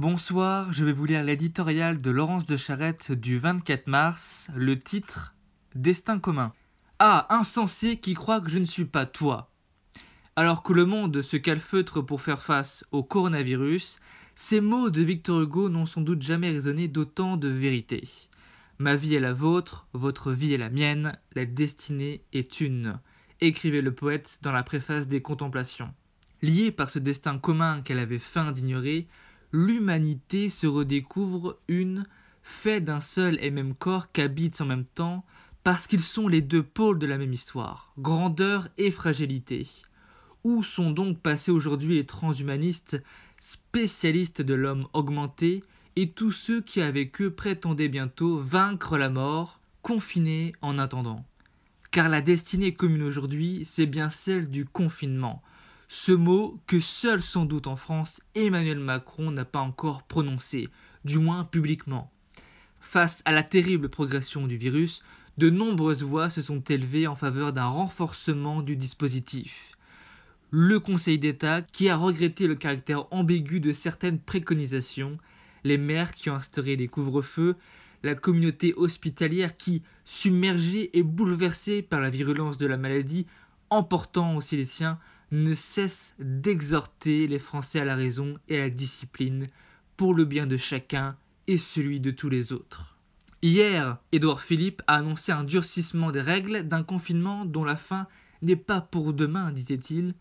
Bonsoir, je vais vous lire l'éditorial de Laurence de Charette du 24 mars, le titre Destin commun. Ah, insensé qui croit que je ne suis pas toi. Alors que le monde se calfeutre pour faire face au coronavirus, ces mots de Victor Hugo n'ont sans doute jamais résonné d'autant de vérité. Ma vie est la vôtre, votre vie est la mienne, la destinée est une, écrivait le poète dans la préface des Contemplations. Liée par ce destin commun qu'elle avait feint d'ignorer, l'humanité se redécouvre une, fait d'un seul et même corps qu'habitent en même temps, parce qu'ils sont les deux pôles de la même histoire, grandeur et fragilité. Où sont donc passés aujourd'hui les transhumanistes, spécialistes de l'homme augmenté, et tous ceux qui avec eux prétendaient bientôt vaincre la mort, confinés en attendant? Car la destinée commune aujourd'hui, c'est bien celle du confinement, ce mot que seul sans doute en France Emmanuel Macron n'a pas encore prononcé, du moins publiquement. Face à la terrible progression du virus, de nombreuses voix se sont élevées en faveur d'un renforcement du dispositif. Le Conseil d'État, qui a regretté le caractère ambigu de certaines préconisations, les maires qui ont instauré des couvre-feux, la communauté hospitalière qui, submergée et bouleversée par la virulence de la maladie, emportant aussi les siens, ne cesse d'exhorter les Français à la raison et à la discipline pour le bien de chacun et celui de tous les autres. Hier, Édouard Philippe a annoncé un durcissement des règles d'un confinement dont la fin n'est pas pour demain, disait-il.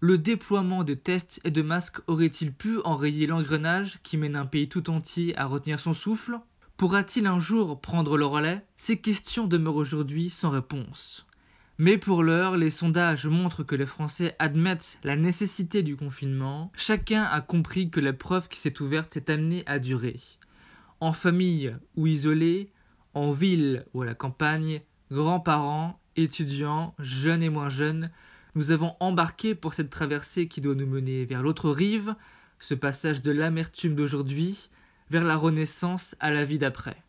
Le déploiement de tests et de masques aurait-il pu enrayer l'engrenage qui mène un pays tout entier à retenir son souffle? Pourra-t-il un jour prendre le relais? Ces questions demeurent aujourd'hui sans réponse. Mais pour l'heure, les sondages montrent que les Français admettent la nécessité du confinement. Chacun a compris que l'épreuve qui s'est ouverte est amenée à durer. En famille ou isolé, en ville ou à la campagne, grands-parents, étudiants, jeunes et moins jeunes, nous avons embarqué pour cette traversée qui doit nous mener vers l'autre rive, ce passage de l'amertume d'aujourd'hui vers la renaissance à la vie d'après.